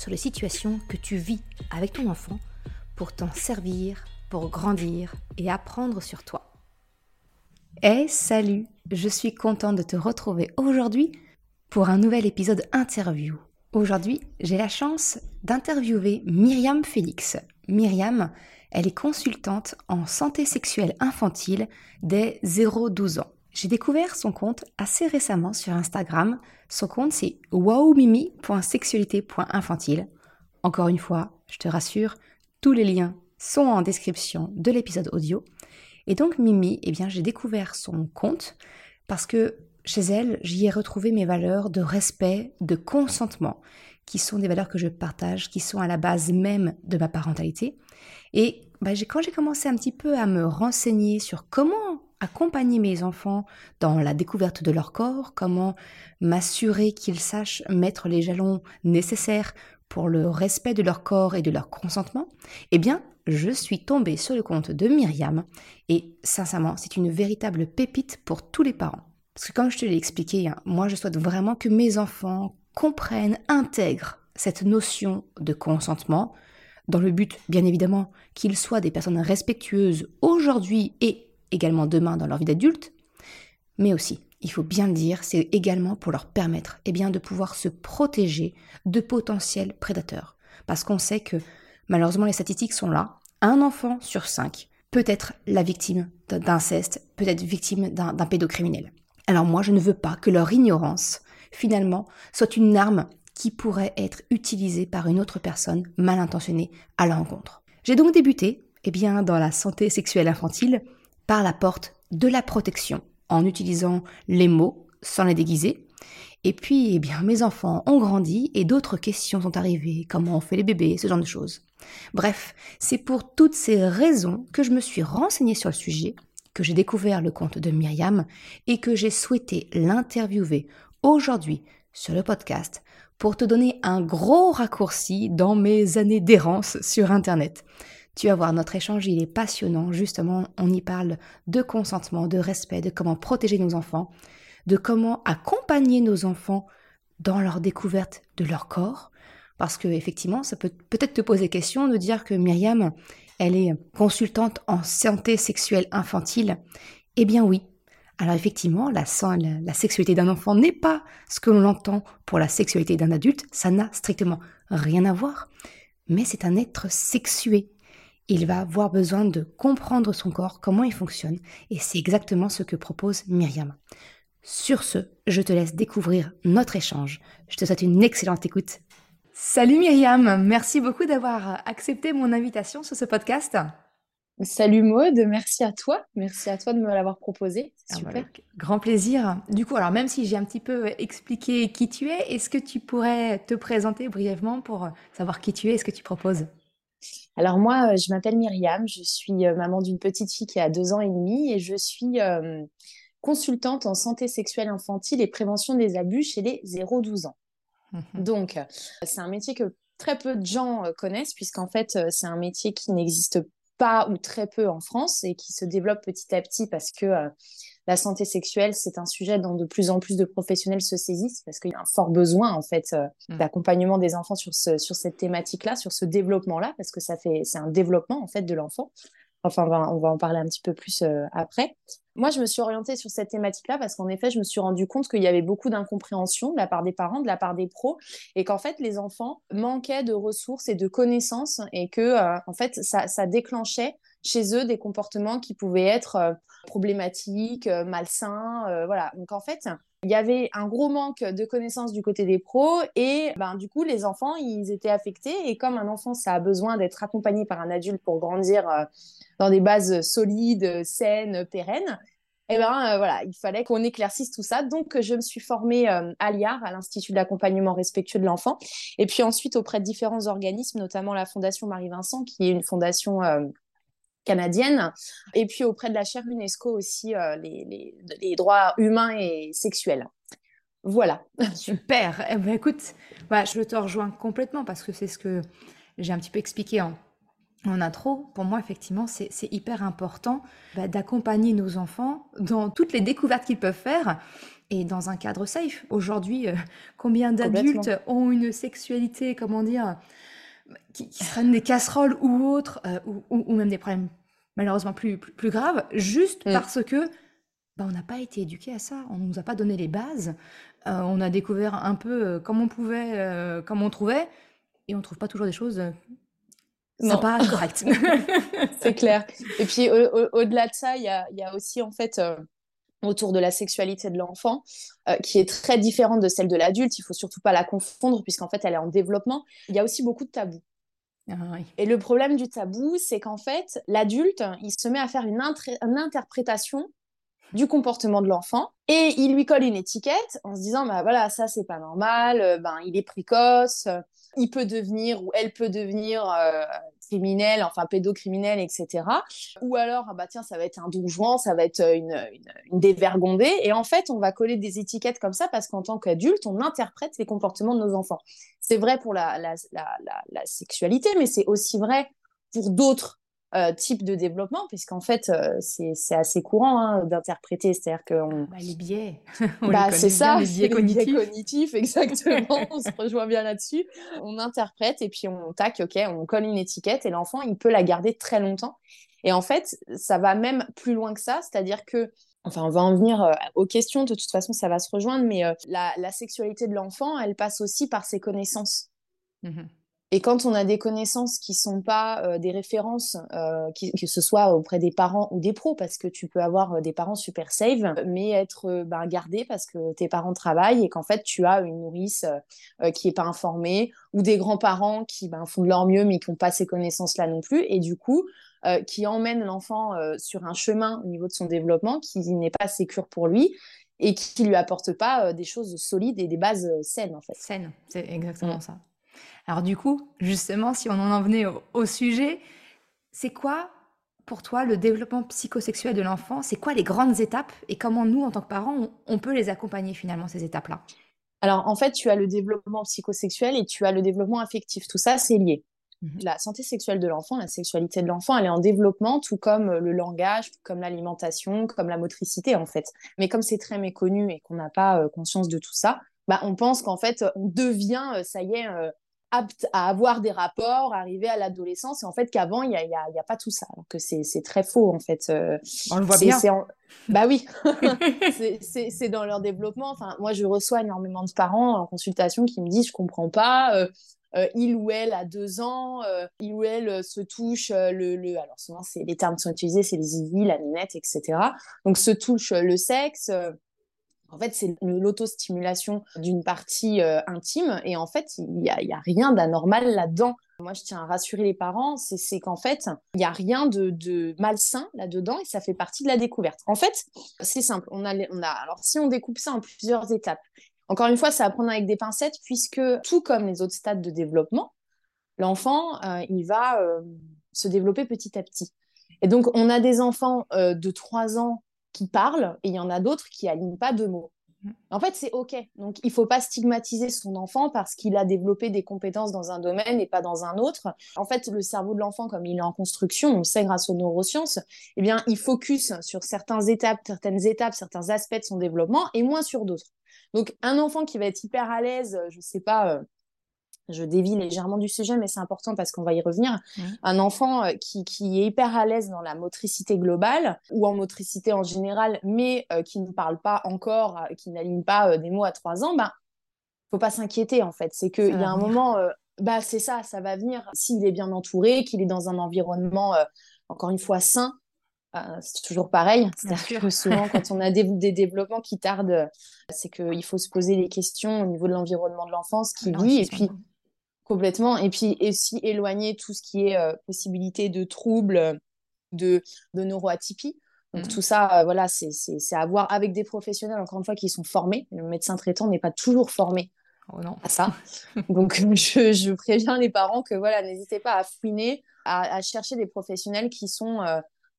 sur les situations que tu vis avec ton enfant pour t'en servir, pour grandir et apprendre sur toi. Hey, salut Je suis contente de te retrouver aujourd'hui pour un nouvel épisode interview. Aujourd'hui, j'ai la chance d'interviewer Myriam Félix. Myriam, elle est consultante en santé sexuelle infantile dès 0-12 ans. J'ai découvert son compte assez récemment sur Instagram. Son compte c'est wowmimi.sexualité.infantile. Encore une fois, je te rassure, tous les liens sont en description de l'épisode audio. Et donc Mimi, eh bien j'ai découvert son compte parce que chez elle, j'y ai retrouvé mes valeurs de respect, de consentement, qui sont des valeurs que je partage, qui sont à la base même de ma parentalité. Et bah, quand j'ai commencé un petit peu à me renseigner sur comment accompagner mes enfants dans la découverte de leur corps, comment m'assurer qu'ils sachent mettre les jalons nécessaires pour le respect de leur corps et de leur consentement, eh bien, je suis tombée sur le compte de Myriam et sincèrement, c'est une véritable pépite pour tous les parents. Parce que comme je te l'ai expliqué, hein, moi je souhaite vraiment que mes enfants comprennent, intègrent cette notion de consentement, dans le but, bien évidemment, qu'ils soient des personnes respectueuses aujourd'hui et également demain dans leur vie d'adulte, mais aussi, il faut bien le dire, c'est également pour leur permettre eh bien, de pouvoir se protéger de potentiels prédateurs. Parce qu'on sait que malheureusement les statistiques sont là, un enfant sur cinq peut être la victime d'inceste, peut être victime d'un pédocriminel. Alors moi, je ne veux pas que leur ignorance, finalement, soit une arme qui pourrait être utilisée par une autre personne mal intentionnée à l'encontre. J'ai donc débuté, eh bien, dans la santé sexuelle infantile, par la porte de la protection, en utilisant les mots sans les déguiser. Et puis, eh mes enfants ont grandi et d'autres questions sont arrivées, comment on fait les bébés, ce genre de choses. Bref, c'est pour toutes ces raisons que je me suis renseignée sur le sujet, que j'ai découvert le compte de Myriam et que j'ai souhaité l'interviewer aujourd'hui sur le podcast pour te donner un gros raccourci dans mes années d'errance sur Internet. Tu vas voir, notre échange, il est passionnant. Justement, on y parle de consentement, de respect, de comment protéger nos enfants, de comment accompagner nos enfants dans leur découverte de leur corps. Parce que, effectivement, ça peut peut-être te poser question de dire que Myriam, elle est consultante en santé sexuelle infantile. Eh bien oui. Alors effectivement, la, la sexualité d'un enfant n'est pas ce que l'on entend pour la sexualité d'un adulte, ça n'a strictement rien à voir, mais c'est un être sexué il va avoir besoin de comprendre son corps, comment il fonctionne, et c'est exactement ce que propose Myriam. Sur ce, je te laisse découvrir notre échange. Je te souhaite une excellente écoute. Salut Myriam, merci beaucoup d'avoir accepté mon invitation sur ce podcast. Salut Maude, merci à toi. Merci à toi de me l'avoir proposé. Ah bah, super. grand plaisir. Du coup, alors même si j'ai un petit peu expliqué qui tu es, est-ce que tu pourrais te présenter brièvement pour savoir qui tu es et ce que tu proposes? Alors moi, euh, je m'appelle Myriam, je suis euh, maman d'une petite fille qui a deux ans et demi et je suis euh, consultante en santé sexuelle infantile et prévention des abus chez les 0-12 ans. Mmh Donc, c'est un métier que très peu de gens connaissent puisqu'en fait, c'est un métier qui n'existe pas ou très peu en France et qui se développe petit à petit parce que la santé sexuelle, c'est un sujet dont de plus en plus de professionnels se saisissent parce qu'il y a un fort besoin en fait euh, mm. d'accompagnement des enfants sur, ce, sur cette thématique-là, sur ce développement-là, parce que ça fait c'est un développement en fait de l'enfant. Enfin, on va, on va, en parler un petit peu plus euh, après. Moi, je me suis orientée sur cette thématique-là parce qu'en effet, je me suis rendu compte qu'il y avait beaucoup d'incompréhension de la part des parents, de la part des pros, et qu'en fait, les enfants manquaient de ressources et de connaissances, et que euh, en fait, ça, ça déclenchait chez eux des comportements qui pouvaient être euh, problématiques, euh, malsains, euh, voilà. Donc en fait, il y avait un gros manque de connaissances du côté des pros et ben, du coup, les enfants, ils étaient affectés. Et comme un enfant, ça a besoin d'être accompagné par un adulte pour grandir dans des bases solides, saines, pérennes, Et eh ben voilà, il fallait qu'on éclaircisse tout ça. Donc je me suis formée à l'IAR, à l'Institut de l'accompagnement respectueux de l'enfant, et puis ensuite auprès de différents organismes, notamment la Fondation Marie-Vincent, qui est une fondation canadienne, et puis auprès de la chaire UNESCO aussi, euh, les, les, droits humains et sexuels. Voilà. Super. Eh ben, écoute, bah, je te rejoins complètement parce que c'est ce que j'ai un petit peu expliqué en, en intro. Pour moi, effectivement, c'est hyper important bah, d'accompagner nos enfants dans toutes les découvertes qu'ils peuvent faire et dans un cadre safe. Aujourd'hui, euh, combien d'adultes ont une sexualité, comment dire, qui, qui prennent des casseroles ou autres, euh, ou, ou, même des problèmes malheureusement plus, plus, graves, juste mm. parce que bah, on n'a pas été éduqué à ça, on ne nous a pas donné les bases, euh, on a découvert un peu euh, comme on pouvait, comme on trouvait, et on ne trouve pas toujours des choses sympas, correctes. C'est clair. Et puis au-delà de ça, il y a, y a, aussi en fait autour de la sexualité de l'enfant, qui est très différente de celle de l'adulte. Il faut surtout pas la confondre, puisqu'en fait, elle est en développement. Il y a aussi beaucoup de tabous. Ah Et le problème du tabou, c'est qu'en fait, l'adulte, il se met à faire une, une interprétation du comportement de l'enfant et il lui colle une étiquette en se disant bah voilà ça c'est pas normal euh, ben il est précoce il peut devenir ou elle peut devenir euh, criminel, enfin pédocriminel, etc. Ou alors, ah bah tiens, ça va être un donjon, ça va être une, une, dévergondée. Et en fait, on va coller des étiquettes comme ça parce qu'en tant qu'adulte, on interprète les comportements de nos enfants. C'est vrai pour la, la, la sexualité, mais c'est aussi vrai pour d'autres euh, type de développement, puisqu'en fait, euh, c'est assez courant hein, d'interpréter. C'est-à-dire que. On... Bah, les biais. bah, c'est ça, les biais, cognitifs. les biais cognitifs. exactement. on se rejoint bien là-dessus. On interprète et puis on tac, ok, on colle une étiquette et l'enfant, il peut la garder très longtemps. Et en fait, ça va même plus loin que ça, c'est-à-dire que Enfin, on va en venir euh, aux questions, de toute façon, ça va se rejoindre, mais la, la, sexualité de l'enfant, elle passe aussi par ses connaissances. Mmh et quand on a des connaissances qui sont pas euh, des références, euh, que ce soit auprès des parents ou des pros, parce que tu peux avoir euh, des parents super safe, mais être ben, gardé parce que tes parents travaillent et qu'en fait tu as une nourrice qui est pas informée ou des grands-parents qui ben, font de leur mieux mais qui n'ont pas ces connaissances-là non plus et du coup qui emmènent l'enfant sur un chemin au niveau de son développement qui n'est pas sécure pour lui et qui lui apporte pas des choses solides et des bases saines en fait. Saines, c'est exactement mm. ça. Alors du coup, justement, si on en venait au, sujet, c'est quoi pour toi le développement psychosexuel de l'enfant? C'est quoi les grandes étapes? Et comment nous, en tant que parents, on, peut les accompagner finalement, ces étapes-là? Alors en fait, tu as le développement psychosexuel et tu as le développement affectif. Tout ça, c'est lié. Mhm. La santé sexuelle de l'enfant, la sexualité de l'enfant, elle est en développement, tout comme le langage, tout comme l'alimentation, comme la motricité en fait. Mais comme c'est très méconnu et qu'on n'a pas euh, conscience de tout ça, bah, on pense qu'en fait, on devient, euh, ça y est, euh, apte à avoir des rapports, arriver à l'adolescence, et en fait qu'avant, il n'y a, y a, y a, pas tout ça, alors que c'est très faux, en fait. Euh, On le voit bien. Bah oui, c'est dans leur développement. Enfin, moi, je reçois énormément de parents en consultation qui me disent, je comprends pas, euh, euh, il ou elle a deux ans, il ou elle se touche le, le... alors souvent, les termes qui sont utilisés, c'est les zizi, la minette, etc. Donc, se touche le sexe en fait, c'est l'autostimulation d'une partie euh, intime et en fait, il n'y a, rien d'anormal là-dedans. Moi, je tiens à rassurer les parents, c'est qu'en fait, il n'y a rien de, malsain là-dedans et ça fait partie de la découverte. En fait, c'est simple. On a, alors, si on découpe ça en plusieurs étapes, encore une fois, ça va prendre avec des pincettes puisque, tout comme les autres stades de développement, l'enfant, euh, il va euh, se développer petit à petit. Et donc, on a des enfants de 3 ans qui parlent et il y en a d'autres qui alignent pas de mots. Mm. En fait, c'est OK. Donc, il faut pas stigmatiser son enfant parce qu'il a développé des compétences dans un domaine et pas dans un autre. En fait, le cerveau de l'enfant, comme il est en construction, on le sait grâce aux neurosciences, eh bien, il focus sur certaines étapes, certaines étapes, certains aspects de son développement et moins sur d'autres. Donc, un enfant qui va être hyper à l'aise, je sais pas, euh, je dévie légèrement du sujet, mais c'est important parce qu'on va y revenir. Un enfant euh, qui, qui, est hyper à l'aise dans la motricité globale ou en motricité en général, mais euh, qui ne parle pas encore, euh, qui n'aligne pas des mots à trois ans, ben, faut pas s'inquiéter en fait. C'est qu'il y a un moment, bah c'est ça, ça va venir. S'il est bien entouré, qu'il est dans un environnement, encore une fois, sain, c'est toujours pareil. C'est-à-dire que souvent, quand on a des, des développements qui tardent, c'est qu'il faut se poser les questions au niveau de l'environnement de l'enfance qui vit. Et puis, Complètement. Et puis aussi éloigner tout ce qui est euh, possibilité de troubles, de, de neuroatypie. Donc mmh. tout ça, voilà, c'est à voir avec des professionnels, encore une fois, qui sont formés. Le médecin traitant n'est pas toujours formé oh à ça. Donc je, je, préviens les parents que voilà, n'hésitez pas à fouiner, à, à, chercher des professionnels qui sont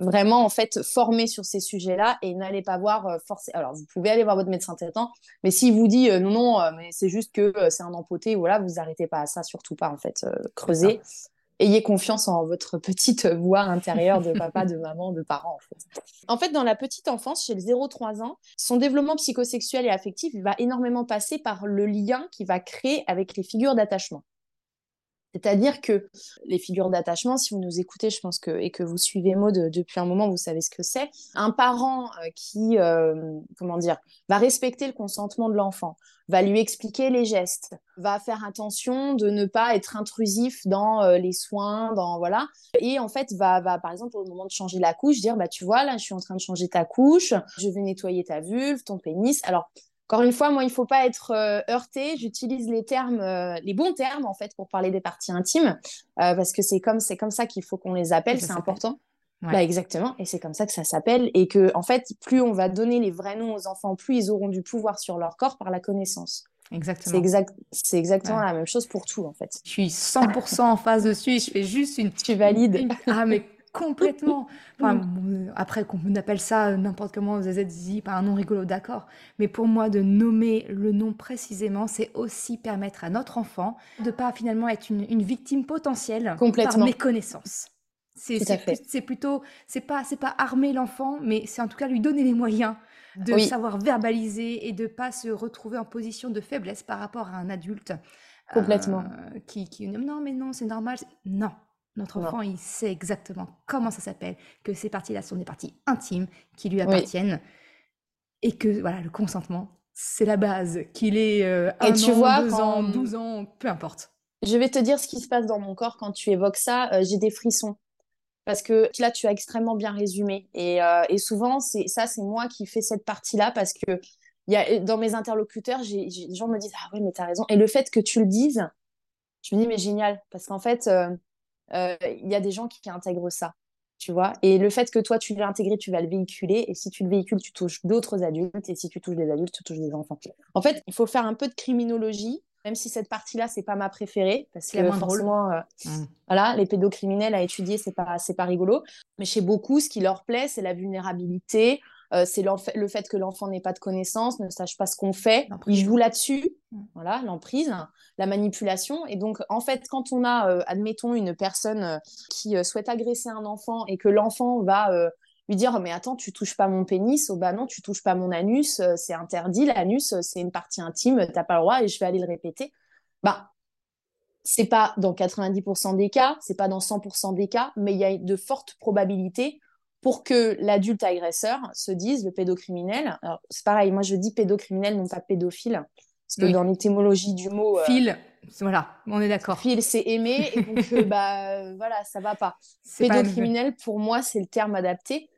vraiment en fait formé sur ces sujets-là et n'allez pas voir euh, forcément. Alors vous pouvez aller voir votre médecin traitant, mais s'il vous dit euh, non non, euh, mais c'est juste que c'est un empoté, voilà, vous arrêtez pas à ça, surtout pas en fait, creusez. Ayez confiance en votre petite voix intérieure de papa, de maman, de parents. En fait. en fait, dans la petite enfance, chez le 0-3 ans, son développement psychosexuel et affectif va énormément passer par le lien qu'il va créer avec les figures d'attachement. C'est-à-dire que les figures d'attachement, si vous nous écoutez, je pense que et que vous suivez Maud depuis un moment, vous savez ce que c'est. Un parent euh, qui, euh, comment dire, va respecter le consentement de l'enfant, va lui expliquer les gestes, va faire attention de ne pas être intrusif dans euh, les soins, dans voilà, et en fait va, va par exemple au moment de changer la couche dire bah tu vois là je suis en train de changer ta couche, je vais nettoyer ta vulve, ton pénis. Alors encore une fois, moi, il ne faut pas être euh, heurté. J'utilise les termes, euh, les bons termes, en fait, pour parler des parties intimes, euh, parce que c'est comme, c'est comme ça qu'il faut qu'on les appelle, c'est important. Bah, exactement, et c'est comme ça que ça s'appelle, et que, en fait, plus on va donner les vrais noms aux enfants, plus ils auront du pouvoir sur leur corps par la connaissance. Exactement. C'est exact, exactement la même chose pour tout, en fait. Je suis 100% en phase dessus, je fais juste une... Tu valides. Ah, mais complètement. Enfin, après, qu'on appelle ça n'importe comment, ZZZ, par un nom rigolo, d'accord. Mais pour moi, de nommer le nom précisément, c'est aussi permettre à notre enfant de pas finalement être une, victime potentielle par méconnaissance. C'est plutôt, c'est pas, c'est pas armer l'enfant, mais c'est en tout cas lui donner les moyens de savoir verbaliser et de pas se retrouver en position de faiblesse par rapport à un adulte. Complètement. Euh, qui, qui non mais non c'est normal non notre enfant, il sait exactement comment ça s'appelle, que ces parties-là sont des parties intimes qui lui appartiennent et que voilà, le consentement, c'est la base, qu'il ait euh, un tu an, vois, deux ans, douze ans, peu importe. Je vais te dire ce qui se passe dans mon corps quand tu évoques ça. Euh, j'ai des frissons. Parce que là, tu as extrêmement bien résumé. Et, euh, et souvent, c'est ça, c'est moi qui fais cette partie-là parce que y a, dans mes interlocuteurs, les gens me disent Ah oui, mais tu as raison. Et le fait que tu le dises, je me dis Mais génial. Parce qu'en fait, il y a des gens qui intègrent ça, tu vois. Et le fait que toi, tu l'as intégré, tu vas le véhiculer. Et si tu le véhicules, tu touches d'autres adultes. Et si tu touches des adultes, tu touches des enfants. En fait, il faut faire un peu de criminologie même si cette partie-là, c'est pas ma préférée, parce que forcément, euh, mmh. voilà, les pédocriminels à étudier, c'est pas, pas rigolo. Mais chez beaucoup, ce qui leur plaît, c'est la vulnérabilité, euh, c'est le fait que l'enfant n'ait pas de connaissances, ne sache pas ce qu'on fait. Il joue là-dessus, mm. voilà, l'emprise, la manipulation. Et donc, en fait, quand on a, euh, admettons, une personne euh, qui souhaite agresser un enfant et que l'enfant va lui dire mais attends tu touches pas mon pénis oh bah non tu touches pas mon anus c'est interdit l'anus c'est une partie intime t'as pas le droit et je vais aller le répéter bah c'est pas dans 90% des cas c'est pas dans 100% des cas mais il y a de fortes probabilités pour que l'adulte agresseur se dise, le pédocriminel, c'est pareil, moi je dis pédocriminel, non pas pédophile, parce que dans l'étymologie du mot... Euh, Fil, voilà, on est d'accord. Fil, c'est aimer, et donc euh, bah, voilà, ça va pas. Pédocriminel, pour moi, c'est le terme adapté.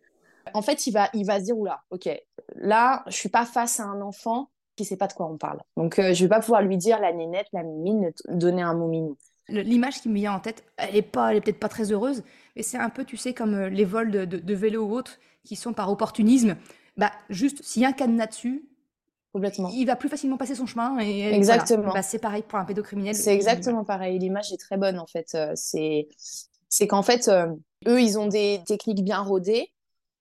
En fait, il va, il va se dire, oula, ok, là, je suis pas face à un enfant qui sait pas de quoi on parle. Donc, euh, je vais pas pouvoir lui dire la nénette, la mimine, donner un mot mimi. L'image qui me vient en tête, elle est pas, elle est peut-être pas très heureuse, mais c'est un peu, tu sais, comme euh, les vols de, de, vélo ou autres qui sont par opportunisme. Bah, juste, s'il y a un cadenas dessus, Complètement. il va plus facilement passer son chemin. Et, exactement. Bah, c'est pareil pour un pédocriminel. C'est exactement pareil. L'image est très bonne, en fait. Euh, c'est, c'est qu'en fait, euh, eux, ils ont des techniques bien rodées.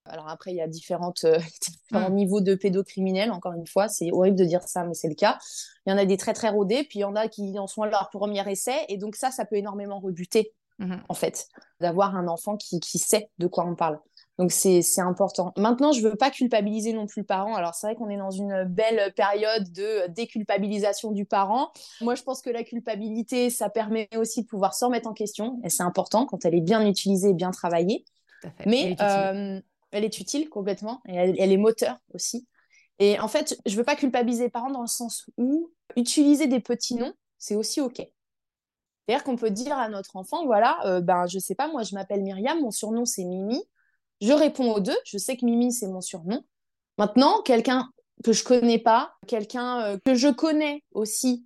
Alors après, il y a différentes, différents mm. niveaux de pédocriminels, encore une fois. C'est horrible de dire ça, mais c'est le cas. Il y en a des très, très rodés, puis il y en a qui en sont à leur premier essai. Et donc ça, ça peut énormément rebuter Mmh en fait, d'avoir un enfant qui, sait de quoi on parle. Donc c'est important. Maintenant, je ne veux pas culpabiliser non plus le parent. Alors c'est vrai qu'on est dans une belle période de déculpabilisation du parent. Moi, je pense que la culpabilité, ça permet aussi de pouvoir se remettre en question. Et c'est important quand elle est bien utilisée et bien travaillée. Mais euh, elle est, utile complètement. Et elle, elle est moteur aussi. Et en fait, je ne veux pas culpabiliser les parents dans le sens où utiliser des petits noms, c'est aussi OK. C'est-à-dire qu'on peut dire à notre enfant, voilà, euh, ben, je sais pas, moi, je m'appelle Myriam, mon surnom, c'est Mimi. Je réponds aux deux. Je sais que Mimi, c'est mon surnom. Maintenant, quelqu'un que je connais pas, quelqu'un euh, que je connais aussi,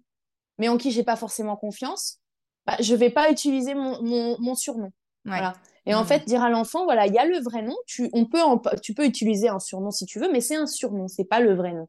mais en qui j'ai pas forcément confiance, bah, je vais pas utiliser mon, mon, surnom. Voilà. Et en fait, dire à l'enfant, voilà, il y a le vrai nom. Tu, on peut tu peux utiliser un surnom si tu veux, mais c'est un surnom, c'est pas le vrai nom.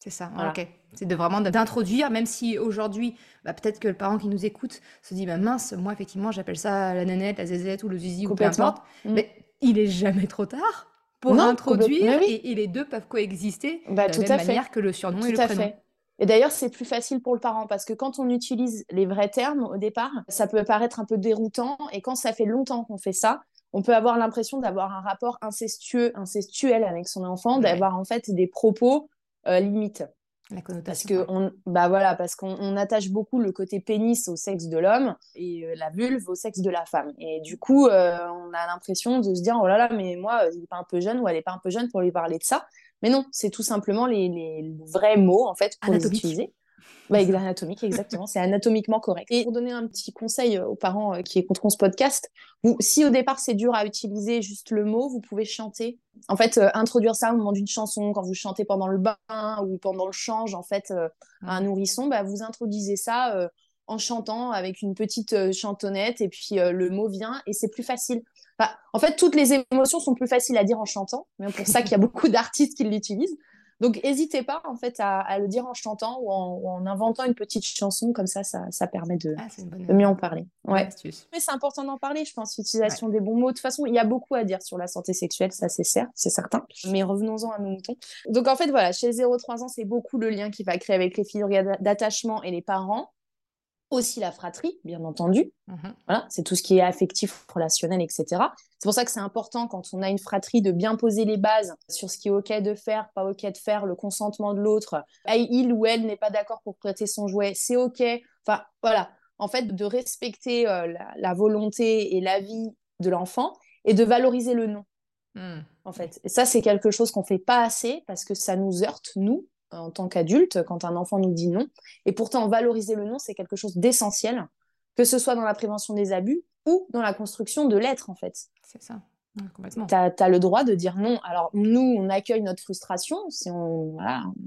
C'est ça, ok. C'est de vraiment d'introduire, même si aujourd'hui, bah, peut-être que le parent qui nous écoute se dit, bah, mince, moi effectivement, j'appelle ça la nanette, la zézette ou le zizi ou peu importe. Mm. Mais il est jamais trop tard pour introduire et, les deux peuvent coexister bah, de la même manière que le surnom et le prénom. Fait. Et d'ailleurs, c'est plus facile pour le parent parce que quand on utilise les vrais termes au départ, ça peut paraître un peu déroutant. Et quand ça fait longtemps qu'on fait ça, on peut avoir l'impression d'avoir un rapport incestueux, incestuel avec son enfant, d'avoir en fait des propos euh, limites. La Parce que on, bah voilà, parce qu'on attache beaucoup le côté pénis au sexe de l'homme et euh, la vulve au sexe de la femme. Et du coup, euh, on a l'impression de se dire oh là là, mais moi, il n'est pas un peu jeune ou elle n'est pas un peu jeune pour lui parler de ça. Mais non, c'est tout simplement les, les, vrais mots, en fait, pour les utiliser. Bah, anatomique, exactement. c'est anatomiquement correct. Et pour donner un petit conseil aux parents euh, qui écouteront ce podcast, vous, si au départ c'est dur à utiliser juste le mot, vous pouvez chanter. En fait, euh, introduire ça au moment d'une chanson, quand vous chantez pendant le bain ou pendant le change, en fait, euh, un nourrisson, bah, vous introduisez ça en chantant avec une petite chantonnette et puis le mot vient et c'est plus facile en fait, toutes les émotions sont plus faciles à dire en chantant, mais pour ça qu'il y a beaucoup d'artistes qui l'utilisent. Donc, n'hésitez pas en fait à, le dire en chantant ou en, inventant une petite chanson, comme ça, ça, permet de, ah, mieux en parler. Ouais. Mais c'est important d'en parler, je pense, l'utilisation des bons mots. De toute façon, il y a beaucoup à dire sur la santé sexuelle, ça c'est certain, c'est certain. Mais revenons-en à nos moutons. Donc, en fait, voilà, chez 0-3 ans, c'est beaucoup le lien qui va créer avec les figures d'attachement et les parents aussi la fratrie, bien entendu. Mhm. Voilà, c'est tout ce qui est affectif, relationnel, etc. C'est pour ça que c'est important quand on a une fratrie de bien poser les bases sur ce qui est ok de faire, pas ok de faire, le consentement de l'autre. Il ou elle n'est pas d'accord pour prêter son jouet, c'est ok. Enfin, voilà. En fait, de respecter euh, la, volonté et la vie de l'enfant et de valoriser le non. Hmm. En fait, et ça, c'est quelque chose qu'on fait pas assez parce que ça nous heurte, nous, en tant qu'adulte quand un enfant nous dit non. Et pourtant, valoriser le non, c'est quelque chose d'essentiel, que ce soit dans la prévention des abus ou dans la construction de l'être, en fait. C'est ça. complètement. Tu as, le droit de dire non. Alors, nous, on accueille notre frustration si on,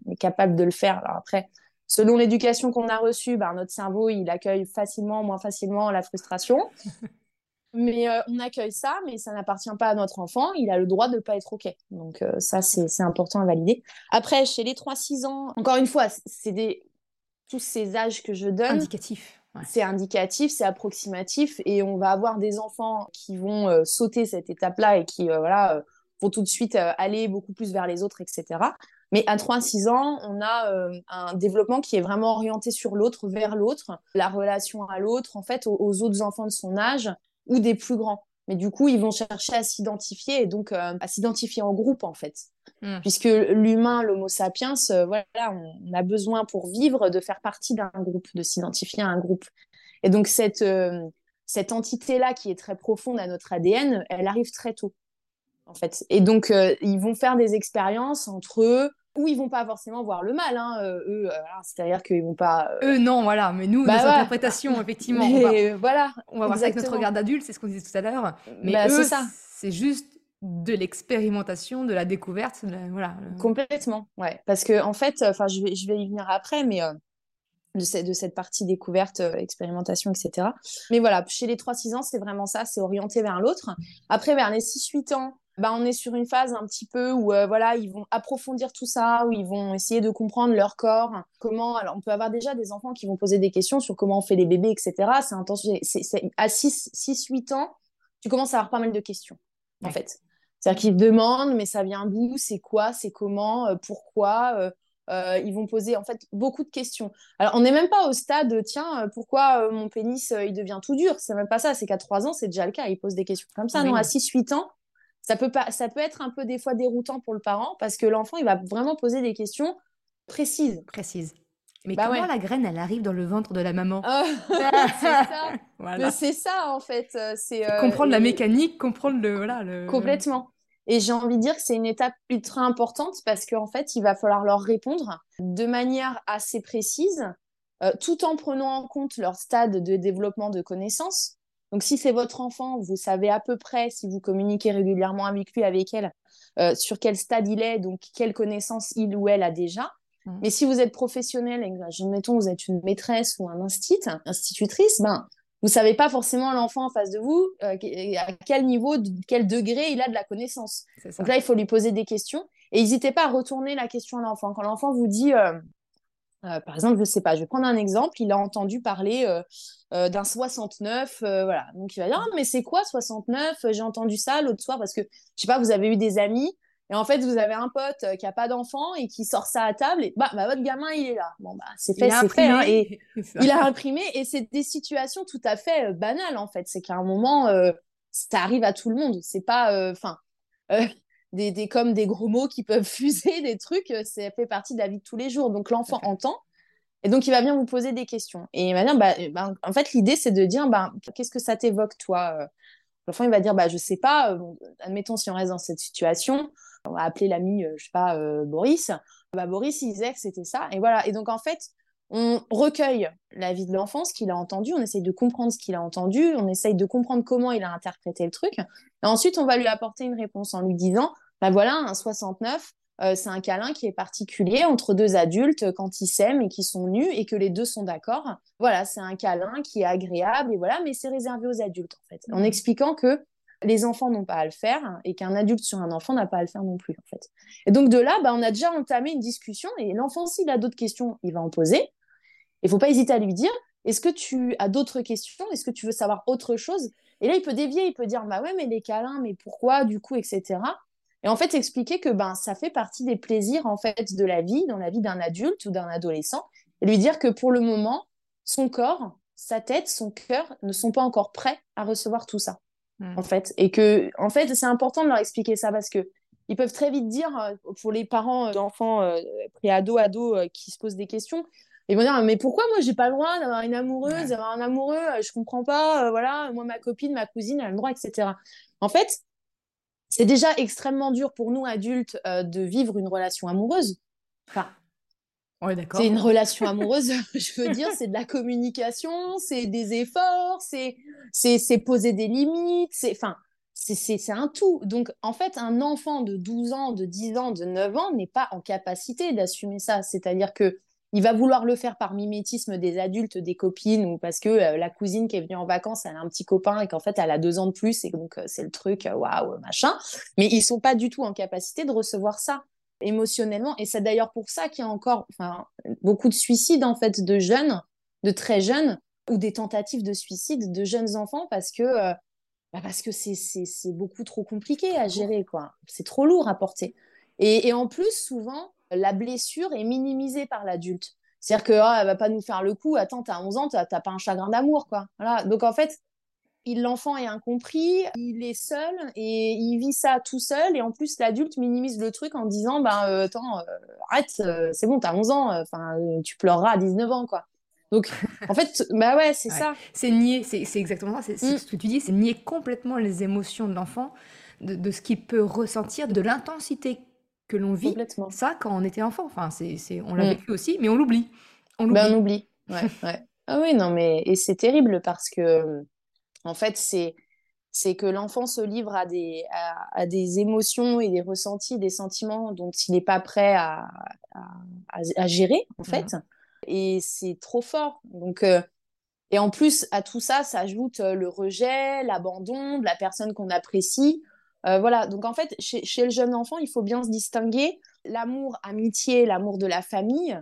est capable de le faire. Alors, après, selon l'éducation qu'on a reçue, ben, notre cerveau, il accueille facilement, moins facilement la frustration. Mais euh, on accueille ça, mais ça n'appartient pas à notre enfant. Il a le droit de ne pas être OK. Donc, euh, ça, c'est important à valider. Après, chez les 3-6 ans, encore une fois, c'est des... tous ces âges que je donne. Indicatif. C'est indicatif, c'est approximatif. Et on va avoir des enfants qui vont euh, sauter cette étape-là et qui voilà, vont tout de suite aller beaucoup plus vers les autres, etc. Mais à 3-6 ans, on a un développement qui est vraiment orienté sur l'autre, vers l'autre, la relation à l'autre, en fait, aux, autres enfants de son âge ou des plus grands. Mais du coup, ils vont chercher à s'identifier et donc euh, à s'identifier en groupe, en fait. Hmm. Puisque l'humain, l'homo sapiens, euh, voilà, on, a besoin pour vivre de faire partie d'un groupe, de s'identifier à un groupe. Et donc, cette, euh, cette entité-là, qui est très profonde à notre ADN, elle arrive très tôt, en fait. Et donc, ils vont faire des expériences entre eux, ou ils vont pas forcément voir le mal, hein, euh, eux, euh, c'est-à-dire qu'ils vont pas. Euh, eux, non, voilà, mais nous, bah, nos interprétations, effectivement. on va, voilà. On va voir ça avec notre regard d'adulte, c'est ce qu'on disait tout à l'heure. Mais bah, eux, c'est juste de l'expérimentation, de la découverte, voilà. Complètement, ouais. Parce que en fait, enfin, je vais, je vais y venir après, mais de, cette, de cette partie découverte, expérimentation, etc. Mais voilà, chez les 3-6 ans, c'est vraiment ça, c'est orienté vers l'autre. Après, vers les 6-8 ans, bah, on est sur une phase un petit peu où euh, voilà, ils vont approfondir tout ça, où ils vont essayer de comprendre leur corps, comment. Alors, on peut avoir déjà des enfants qui vont poser des questions sur comment on fait les bébés, etc. C'est c'est, à 6-8 ans, tu commences à avoir pas mal de questions, en fait. C'est-à-dire qu'ils demandent, mais ça vient d'où, c'est quoi, c'est comment, euh, pourquoi. Euh, ils vont poser en fait beaucoup de questions. Alors, on n'est même pas au stade, tiens, pourquoi mon pénis il devient tout dur? C'est même pas ça, c'est qu'à 3 ans, c'est déjà le cas, ils posent des questions comme ça. Non, à 6-8 ans, ça peut, pas, ça peut être un peu des fois déroutant pour le parent parce que l'enfant, il va vraiment poser des questions précises. Précises. Mais bah comment la graine, elle arrive dans le ventre de la maman ah, C'est ça. voilà. c'est ça, en fait. Euh, c'est euh, comprendre la mécanique, comprendre le, voilà, le... Complètement. Et j'ai envie de dire que c'est une étape ultra importante parce qu'en fait, il va falloir leur répondre de manière assez précise, euh, tout en prenant en compte leur stade de développement de connaissances. Donc, si c'est votre enfant, vous savez à peu près, si vous communiquez régulièrement avec lui, avec elle, euh, sur quel stade il est, donc quelles connaissances il ou elle a déjà. Mmh. Mais si vous êtes professionnel, et mettons vous êtes une maîtresse ou un instit, institutrice, ben, vous savez pas forcément l'enfant en face de vous, à quel niveau, quel degré il a de la connaissance. Donc là, il faut lui poser des questions. Et n'hésitez pas à retourner la question à l'enfant. Quand l'enfant vous dit, par exemple, je ne sais pas, je vais prendre un exemple, il a entendu parler d'un 69, voilà. Donc il va dire, ah, mais c'est quoi 69 J'ai entendu ça l'autre soir parce que, je sais pas, vous avez eu des amis et en fait, vous avez un pote euh, qui a pas d'enfant et qui sort ça à table et bah, bah votre gamin, il est là. Bon, bah, c'est fait, c'est fait. Hein, et il a imprimé et c'est des situations tout à fait euh, banales, en fait. C'est qu'à un moment, euh, ça arrive à tout le monde. C'est pas, enfin, des, des, comme des gros mots qui peuvent fuser, des trucs, ça fait partie de la vie de tous les jours. Donc, l'enfant entend. Et donc, il va bien vous poser des questions. Et il va dire, bah, bah en fait, l'idée, c'est de dire, bah, qu'est-ce que ça t'évoque, toi L'enfant, il va dire, bah, je sais pas, admettons si on reste dans cette situation, on va appeler l'ami, euh, je sais pas, euh, Boris. Bah, Boris, il disait que c'était ça. Et voilà. Et donc, en fait, on recueille la vie de l'enfant, ce qu'il a entendu, on essaye de comprendre ce qu'il a entendu, on essaye de comprendre comment il a interprété le truc. Et ensuite, on va lui apporter une réponse en lui disant, bah voilà, un 69, euh, c'est un câlin qui est particulier entre deux adultes quand ils s'aiment et qui sont nus et que les deux sont d'accord. Voilà, c'est un câlin qui est agréable et voilà, mais c'est réservé aux adultes en fait. En mmh. expliquant que les enfants n'ont pas à le faire et qu'un adulte sur un enfant n'a pas à le faire non plus en fait. Et donc de là, bah, on a déjà entamé une discussion et l'enfant s'il a d'autres questions, il va en poser. Il faut pas hésiter à lui dire est-ce que tu as d'autres questions? Est-ce que tu veux savoir autre chose? Et là, il peut dévier, il peut dire bah ouais, mais les câlins, mais pourquoi du coup, etc. Et en fait, expliquer que ben ça fait partie des plaisirs en fait de la vie, dans la vie d'un adulte ou d'un adolescent, et lui dire que pour le moment, son corps, sa tête, son cœur ne sont pas encore prêts à recevoir tout ça. Mm. en fait. Et que, en fait, c'est important de leur expliquer ça parce que ils peuvent très vite dire, euh, pour les parents euh, d'enfants euh, pré-ados, ados, qui se posent des questions, ils vont dire, mais pourquoi moi, j'ai pas le droit d'avoir une amoureuse, d'avoir un amoureux, je comprends pas, voilà, moi, ma copine, ma cousine, elle a le droit, etc. En fait, c'est déjà extrêmement dur pour nous, adultes, de vivre une relation amoureuse. Enfin, c'est une relation amoureuse, je veux dire, c'est de la communication, c'est des efforts, c'est c'est poser des limites, c'est enfin c'est un tout. Donc en fait, un enfant de 12 ans, de 10 ans, de 9 ans n'est pas en capacité d'assumer ça, c'est-à-dire que il va vouloir le faire par mimétisme des adultes, des copines, ou parce que euh, la cousine qui est venue en vacances, elle a un petit copain et qu'en fait elle a deux ans de plus et donc euh, c'est le truc, euh, waouh, machin. Mais ils sont pas du tout en capacité de recevoir ça émotionnellement. Et c'est d'ailleurs pour ça qu'il y a encore enfin, beaucoup de suicides en fait de jeunes, de très jeunes, ou des tentatives de suicide de jeunes enfants parce que euh, bah parce que c'est beaucoup trop compliqué à gérer quoi. C'est trop lourd à porter. Et, et, en plus souvent la blessure est minimisée par l'adulte. C'est-à-dire que oh, elle va pas nous faire le coup. Attends, t'as 11 ans, t'as pas un chagrin d'amour quoi. Voilà. Donc en fait l'enfant est incompris, il est seul et il vit ça tout seul. Et en plus, l'adulte minimise le truc en disant bah, euh, Attends, euh, arrête, euh, c'est bon, t'as 11 ans, enfin, tu pleureras à 19 ans, quoi. Donc, en fait, bah ouais, c'est ça. C'est nier, c'est exactement ça. C'est mm. ce que tu dis, c'est nier complètement les émotions de l'enfant, de, ce qu'il peut ressentir, de l'intensité que l'on vit. Ça, quand on était enfant, enfin, c'est on l'a mm. vécu aussi, mais on l'oublie. On l'oublie. Ben, on oublie. Ouais, ouais. Ah oui, non, mais et c'est terrible parce que en fait, c'est c'est que l'enfant se livre à des, à, des émotions et des ressentis, des sentiments dont il n'est pas prêt à, à, gérer, en fait. Et c'est trop fort. Donc, euh, et en plus, à tout ça, ça ajoute euh, le rejet, l'abandon de la personne qu'on apprécie. Euh, voilà. Donc, en fait, chez, chez, le jeune enfant, il faut bien se distinguer l'amour amitié, l'amour de la famille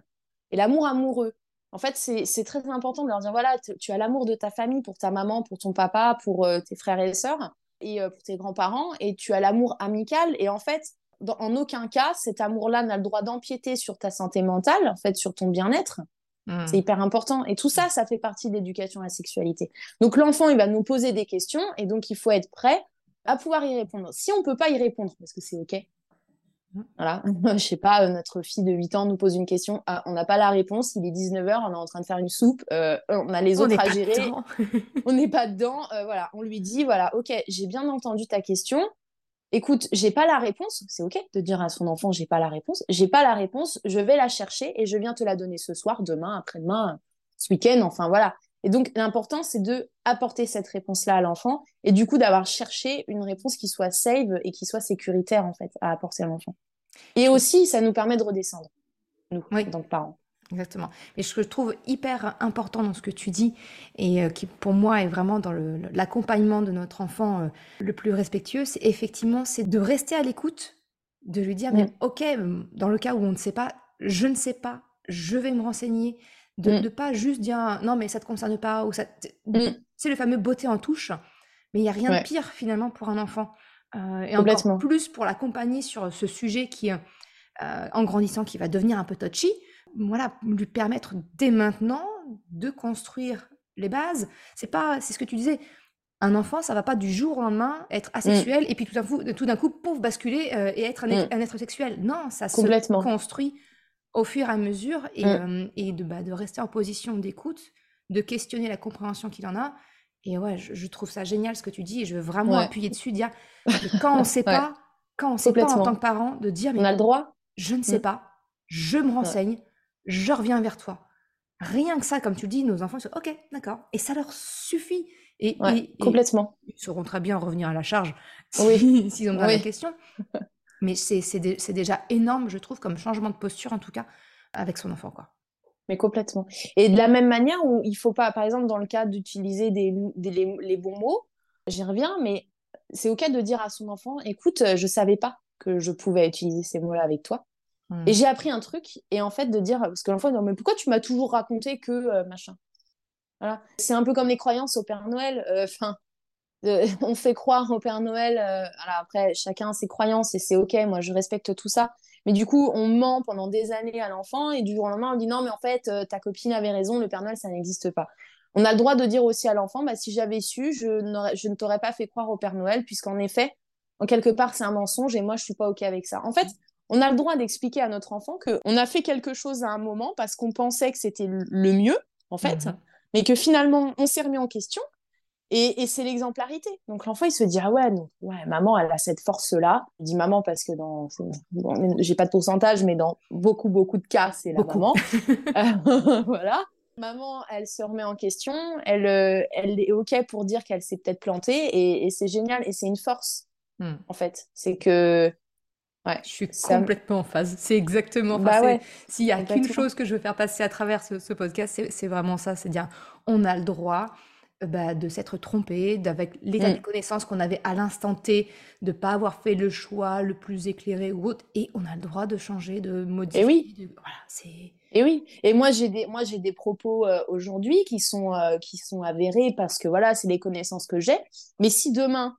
et l'amour amoureux. En fait, c'est très important de leur dire voilà, tu as l'amour de ta famille pour ta maman, pour ton papa, pour euh, tes frères et sœurs et euh, pour tes grands-parents, et tu as l'amour amical. Et en fait, en aucun cas, cet amour-là n'a le droit d'empiéter sur ta santé mentale, en fait, sur ton bien-être. Mmh. C'est hyper important. Et tout ça, ça fait partie de l'éducation à la sexualité. Donc l'enfant, il va nous poser des questions, et donc il faut être prêt à pouvoir y répondre. Si on peut pas y répondre, parce que c'est OK, voilà, je sais pas, euh, notre fille de 8 ans nous pose une question, ah, on n'a pas la réponse, il est 19h, on est en train de faire une soupe, euh, on a les autres à gérer, on n'est pas dedans, euh, voilà, on lui dit, voilà, ok, j'ai bien entendu ta question, écoute, j'ai pas la réponse, c'est ok de dire à son enfant, j'ai pas la réponse, j'ai pas la réponse, je vais la chercher et je viens te la donner ce soir, demain, après-demain, ce week-end, enfin voilà. Et donc, l'important, c'est de apporter cette réponse-là à l'enfant et du coup d'avoir cherché une réponse qui soit safe et qui soit sécuritaire, en fait, à apporter à l'enfant. Et aussi, ça nous permet de redescendre, nous, en tant que parents. Exactement. Et ce que je trouve hyper important dans ce que tu dis, et euh, qui pour moi est vraiment dans l'accompagnement de notre enfant euh, le plus respectueux, c'est effectivement c'est de rester à l'écoute, de lui dire, mais ok, dans le cas où on ne sait pas, je ne sais pas, je vais me renseigner, de ne mm. pas juste dire, non mais ça ne te concerne pas, ou ça... Mm. C'est le fameux beauté en touche, mais il n'y a rien de pire finalement pour un enfant. Euh, et encore plus pour l'accompagner sur ce sujet qui, en grandissant, qui va devenir un peu touchy voilà, lui permettre dès maintenant de construire les bases. C'est pas, c'est ce que tu disais. Un enfant, ça va pas du jour au lendemain être asexuel et puis tout d'un coup, tout d'un coup, pauvre basculer euh, et être un, être sexuel. Non, ça se construit au fur et à mesure et, euh, et de, bah, de rester en position d'écoute, de questionner la compréhension qu'il en a. Et ouais, je, trouve ça génial ce que tu dis et je veux vraiment appuyer dessus, dire quand on sait pas, quand on sait pas en tant que parent, de dire mais on a le droit. Je ne sais pas, je me renseigne, je reviens vers toi. Rien que ça, comme tu dis, nos enfants sont OK, d'accord. Et ça leur suffit. Et, complètement. ils sauront très bien revenir à la charge s'ils si, ont besoin la question. Mais c'est déjà énorme, je trouve, comme changement de posture, en tout cas, avec son enfant. quoi. Mais complètement. Et de la même manière où il faut pas, par exemple, dans le cas d'utiliser des, les, bons mots, j'y reviens, mais c'est OK de dire à son enfant, écoute, je savais pas que je pouvais utiliser ces mots-là avec toi. Et j'ai appris un truc, et en fait, de dire, parce que l'enfant dit, mais pourquoi tu m'as toujours raconté que euh, machin? Voilà. C'est un peu comme les croyances au Père Noël. Euh, on fait croire au Père Noël. Euh, alors après, chacun a ses croyances et c'est ok. Moi, je respecte tout ça. Mais du coup, on ment pendant des années à l'enfant et du jour au lendemain, on dit non, mais en fait, ta copine avait raison. Le Père Noël, ça n'existe pas. On a le droit de dire aussi à l'enfant, bah, si j'avais su, je, je ne t'aurais pas fait croire au Père Noël, puisqu'en effet, en quelque part, c'est un mensonge et moi, je suis pas ok avec ça. En fait, on a le droit d'expliquer à notre enfant qu'on a fait quelque chose à un moment parce qu'on pensait que c'était le mieux, en fait, mhm. mais que finalement, on s'est remis en question. Et, c'est l'exemplarité. Donc l'enfant, il se dit ah ouais, ouais, maman, elle a cette force-là. Je dis maman parce que dans, j'ai pas de pourcentage, mais dans beaucoup beaucoup de cas, c'est la maman. voilà. Maman, elle se remet en question. Elle, euh, elle est ok pour dire qu'elle s'est peut-être plantée, et, c'est génial. Et c'est une force, hmm. en fait. C'est que Ouais, je suis complètement en phase. C'est exactement. Bah S'il y a qu'une chose que je veux faire passer à travers ce, podcast, c'est vraiment ça. C'est dire, on a le droit euh, bah, de s'être trompé, avec l'état mm. des connaissances qu'on avait à l'instant T, de pas avoir fait le choix le plus éclairé ou autre, et on a le droit de changer, de modifier. Et oui. Voilà, c'est. Et oui. Et moi j'ai des, moi j'ai des propos euh, aujourd'hui qui sont euh, qui sont avérés parce que voilà, c'est les connaissances que j'ai. Mais si demain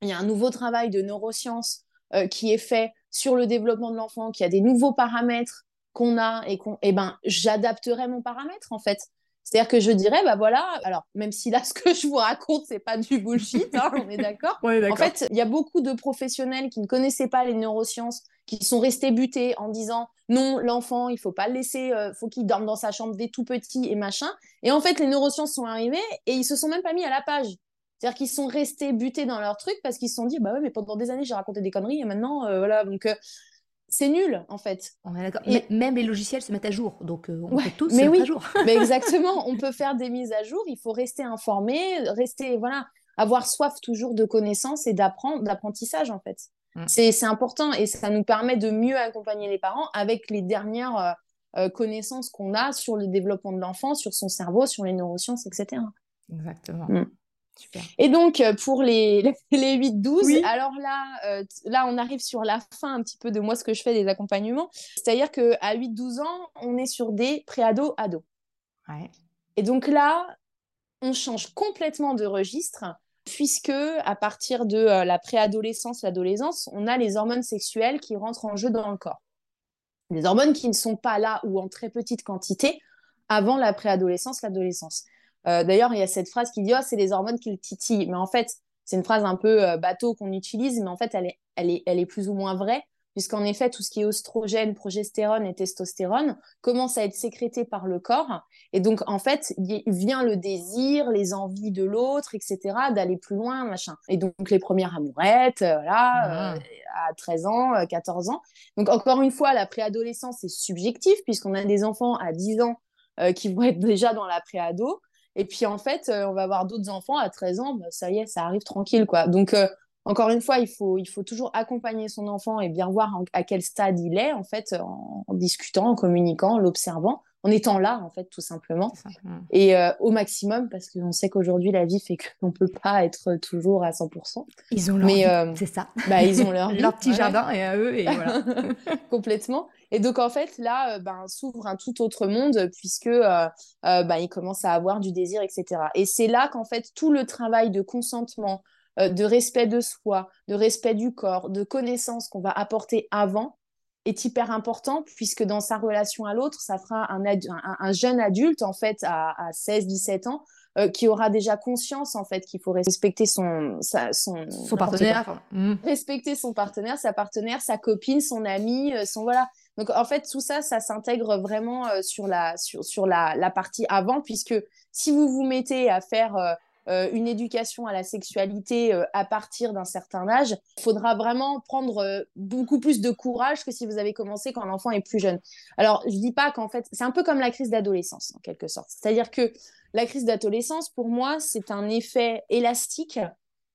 il y a un nouveau travail de neurosciences euh, qui est fait sur le développement de l'enfant, qui a des nouveaux paramètres qu'on a et qu'on, eh ben, j'adapterai mon paramètre en fait. C'est-à-dire que je dirais, bah voilà, alors même si là ce que je vous raconte c'est pas du bullshit, hein, on est d'accord. en fait, il y a beaucoup de professionnels qui ne connaissaient pas les neurosciences, qui sont restés butés en disant non, l'enfant, il faut pas le laisser, euh, faut qu'il dorme dans sa chambre dès tout petit et machin. Et en fait, les neurosciences sont arrivées et ils se sont même pas mis à la page. C'est-à-dire qu'ils sont restés butés dans leur truc parce qu'ils se sont dit, bah ouais, mais pendant des années, j'ai raconté des conneries et maintenant, euh, voilà. Donc, euh, c'est nul, en fait. On est d'accord. Même les logiciels se mettent à jour. Donc, euh, on peut tous se mettre à jour. mais exactement. On peut faire des mises à jour. Il faut rester informé, rester, voilà, avoir soif toujours de connaissances et d'apprendre, d'apprentissage, en fait. Mm. C'est important et ça nous permet de mieux accompagner les parents avec les dernières connaissances qu'on a sur le développement de l'enfant, sur son cerveau, sur les neurosciences, etc. Exactement. Mm. Et donc, euh, pour les, les 8-12, alors là, euh, là, on arrive sur la fin un petit peu de moi, ce que je fais des accompagnements. C'est-à-dire qu'à 8-12 ans, on est sur des préados-ados. Ouais. Et donc là, on change complètement de registre, puisque à partir de euh, la préadolescence, l'adolescence, on a les hormones sexuelles qui rentrent en jeu dans le corps. Des hormones qui ne sont pas là ou en très petite quantité avant la préadolescence, l'adolescence. Euh, d'ailleurs, il y a cette phrase qui dit oh, c'est les hormones qui le titillent. Mais en fait, c'est une phrase un peu euh, bateau qu'on utilise, mais en fait, elle est, elle est, elle est plus ou moins vraie, puisqu'en effet, tout ce qui est oestrogène, progestérone et testostérone commence à être sécrété par le corps. Et donc, en fait, vient le désir, les envies de l'autre, etc., d'aller plus loin, machin. Et donc, les premières amourettes, euh, voilà, ah. à 13 ans, 14 ans. Donc, encore une fois, la préadolescence, c'est subjectif, puisqu'on a des enfants à 10 ans qui vont être déjà dans la préado. Et puis en fait, euh, on va avoir d'autres enfants à 13 ans, bah, ça y est, ça arrive tranquille quoi. Donc euh, encore une fois, il faut, il faut toujours accompagner son enfant et bien voir à quel stade il est en fait en, discutant, en communiquant, en l'observant en étant là, en fait, tout simplement. Et euh, au maximum, parce qu'on sait qu'aujourd'hui, la vie fait qu'on ne peut pas être toujours à 100%. Ils ont leur Mais, euh, c'est ça. Bah, ils ont leur vie. Leur petit ouais. jardin et à eux, et voilà. Complètement. Et donc, en fait, là, euh, ben, s'ouvre un tout autre monde, puisque euh, ben, ils commencent à avoir du désir, etc. Et c'est là qu'en fait, tout le travail de consentement, de respect de soi, de respect du corps, de connaissance qu'on va apporter avant est hyper important, puisque dans sa relation à l'autre, ça fera un, un, un jeune adulte, en fait, à, à 16, 17 ans, euh, qui aura déjà conscience, en fait, qu'il faut respecter son, sa, son, Son partenaire. mmh. respecter son partenaire, sa partenaire, sa copine, son ami, euh, son voilà. Donc en fait tout ça, ça s'intègre vraiment euh, sur la sur, sur la, la partie avant, puisque si vous vous mettez à faire euh, une éducation à la sexualité euh, à partir d'un certain âge, il faudra vraiment prendre euh, beaucoup plus de courage que si vous avez commencé quand l'enfant est plus jeune. Alors je dis pas qu'en fait c'est un peu comme la crise d'adolescence en quelque sorte, c'est-à-dire que la crise d'adolescence pour moi c'est un effet élastique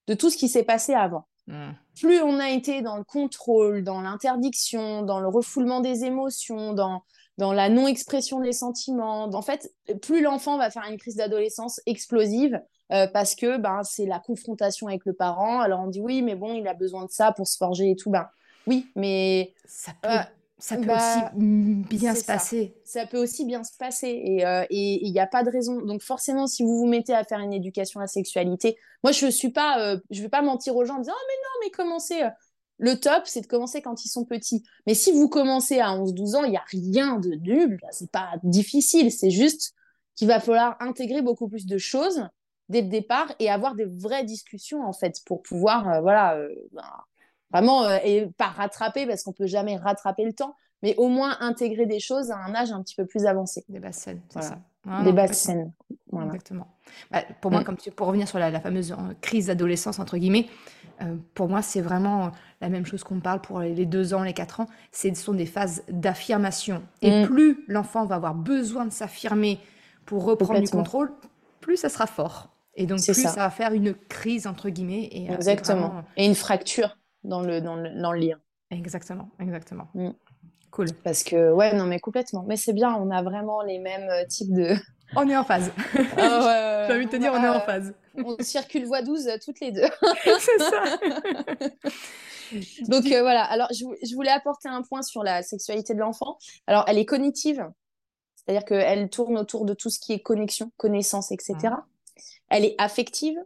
de tout ce qui s'est passé avant Mmh. plus on a été dans le contrôle, dans l'interdiction, dans le refoulement des émotions, dans, dans la non-expression des sentiments, en fait, plus l'enfant va faire une crise d'adolescence explosive euh, parce que ben, c'est la confrontation avec le parent. Alors on dit oui, mais bon, il a besoin de ça pour se forger et tout. Ben, oui, mais Ça peut, euh, ça peut bah, aussi bien se ça. passer. ça peut aussi bien se passer et euh, il n'y a pas de raison. Donc forcément, si vous vous mettez à faire une éducation à la sexualité, moi je suis pas, euh, je vais pas mentir aux gens en disant oh mais non mais commencez. euh. Le top, c'est de commencer quand ils sont petits. Mais si vous commencez à 11-12 ans, il n'y a rien de nul. C'est pas difficile. C'est juste qu'il va falloir intégrer beaucoup plus de choses dès le départ et avoir des vraies discussions en fait pour pouvoir euh, voilà euh, ben, vraiment euh, et pas rattraper parce qu'on peut jamais rattraper le temps mais au moins intégrer des choses à un âge un petit peu plus avancé. Des basses scènes, c'est Voilà. ça. Ah, des basses scènes. Voilà. Exactement. Bah, pour moi, Mm. comme tu, pour revenir sur la, la fameuse crise d'adolescence, entre guillemets, pour moi, c'est vraiment la même chose qu'on parle pour les deux ans, les quatre ans. Ce sont des phases d'affirmation. Et Mm. plus l'enfant va avoir besoin de s'affirmer pour reprendre du contrôle, plus ça sera fort. Et donc, plus ça. ça. va faire une crise, entre guillemets. Et, euh, Exactement. vraiment- Et une fracture dans le, dans le, dans le lien. exactement, exactement. Mm. Cool. Parce que, ouais, non, mais complètement. Mais c'est bien, on a vraiment les mêmes euh, types de. On est en phase. Ah J'ai envie de te dire, on est en phase. On circule voie 12 euh, toutes les deux. c'est ça. Donc euh, voilà, alors je voulais apporter un point sur la sexualité de l'enfant. Alors elle est cognitive, c'est-à-dire qu'elle tourne autour de tout ce qui est connexion, connaissance, etc. Elle est affective,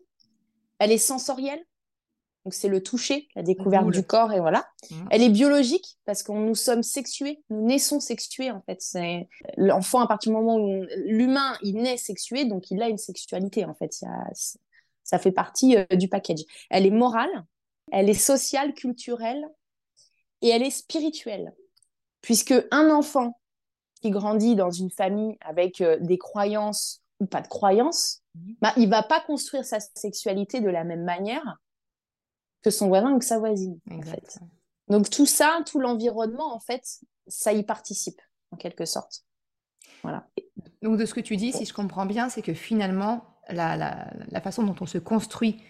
elle est sensorielle, donc c'est le toucher, la découverte du corps et voilà. Mhm. Elle est biologique parce que nous sommes sexués, nous naissons sexués en fait. C'est l'enfant à partir du moment où on- l'humain il naît sexué, donc il a une sexualité en fait. Il y a- ça fait partie euh, du package. Elle est morale, elle est sociale, culturelle et elle est spirituelle. Puisque un enfant qui grandit dans une famille avec euh, des croyances ou pas de croyances, Mhm. bah, il va pas construire sa sexualité de la même manière que son voisin ou que sa voisine. En fait. Exact. Donc tout ça, tout l'environnement, en fait, ça y participe, en quelque sorte. Voilà. Donc, de ce que tu dis, si je comprends bien, c'est que finalement, la, la- la façon dont on se construit,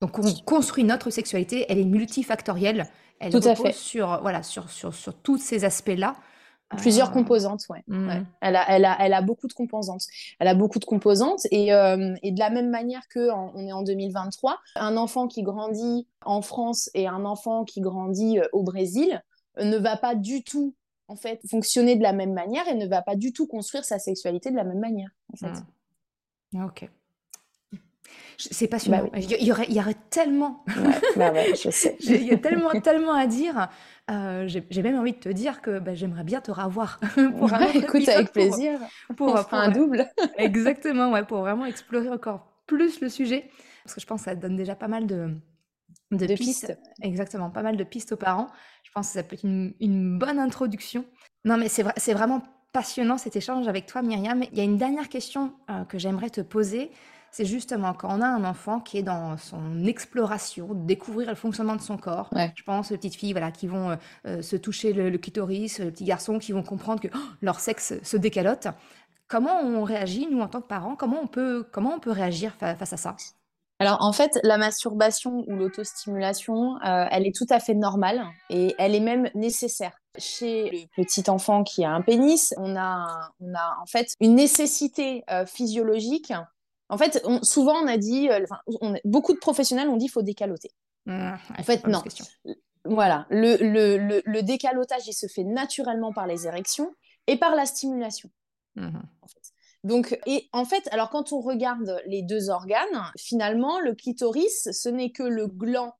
donc on construit notre sexualité, elle est multifactorielle. Elle Tout à fait. sur, voilà, sur, sur, sur tous ces aspects-là. Plusieurs Euh, composantes, ouais. mhm. Ouais. Elle, a, elle, a, elle a beaucoup de composantes. Elle a beaucoup de composantes et, euh, et de la même manière que en- on est en 2023, un enfant qui grandit en France et un enfant qui grandit euh, au Brésil euh, ne va pas du tout en fait fonctionner de la même manière et ne va pas du tout construire sa sexualité de la même manière. En fait. Mhm. Ah, Ok. C'est passionnant. Bah il, y aurait, il y aurait tellement, Ouais, bah ouais, je sais. j'ai- il y a tellement, tellement à dire. Euh, j'ai même envie de te dire que bah, j'aimerais bien te revoir pour un Ouais, écoute, avec plaisir. Pour, un double. Exactement, ouais, pour vraiment explorer encore plus le sujet. Parce que je pense que ça donne déjà pas mal de, de, De pistes. pistes. Exactement, pas mal de pistes aux parents. Je pense que ça peut être une, une bonne introduction. Non, mais c'est vraiment passionnant cet échange avec toi, Myriam. Il y a une dernière question euh, que j'aimerais te poser. C'est justement quand on a un enfant qui est dans son exploration, découvrir le fonctionnement de son corps. Ouais. Je pense aux petites filles voilà, qui vont euh, euh, se toucher le, le clitoris, les petits garçons qui vont comprendre que oh, leur sexe se décalote. Comment on réagit, nous, en tant que parents? Comment on peut, comment on peut réagir fa- face à ça? Alors en fait, la masturbation ou l'autostimulation, euh, elle est tout à fait normale et elle est même nécessaire. Chez le petit enfant qui a un pénis, on a, on a en fait une nécessité euh, physiologique. En fait, souvent on a dit, euh, beaucoup de professionnels ont dit qu'il faut décaloter. Mmh, en fait, non. Voilà, le, le, le, décalotage, il se fait naturellement par les érections et par la stimulation. Mmh en fait. Donc, et en fait, alors quand on regarde les deux organes, finalement, le clitoris, ce n'est que le gland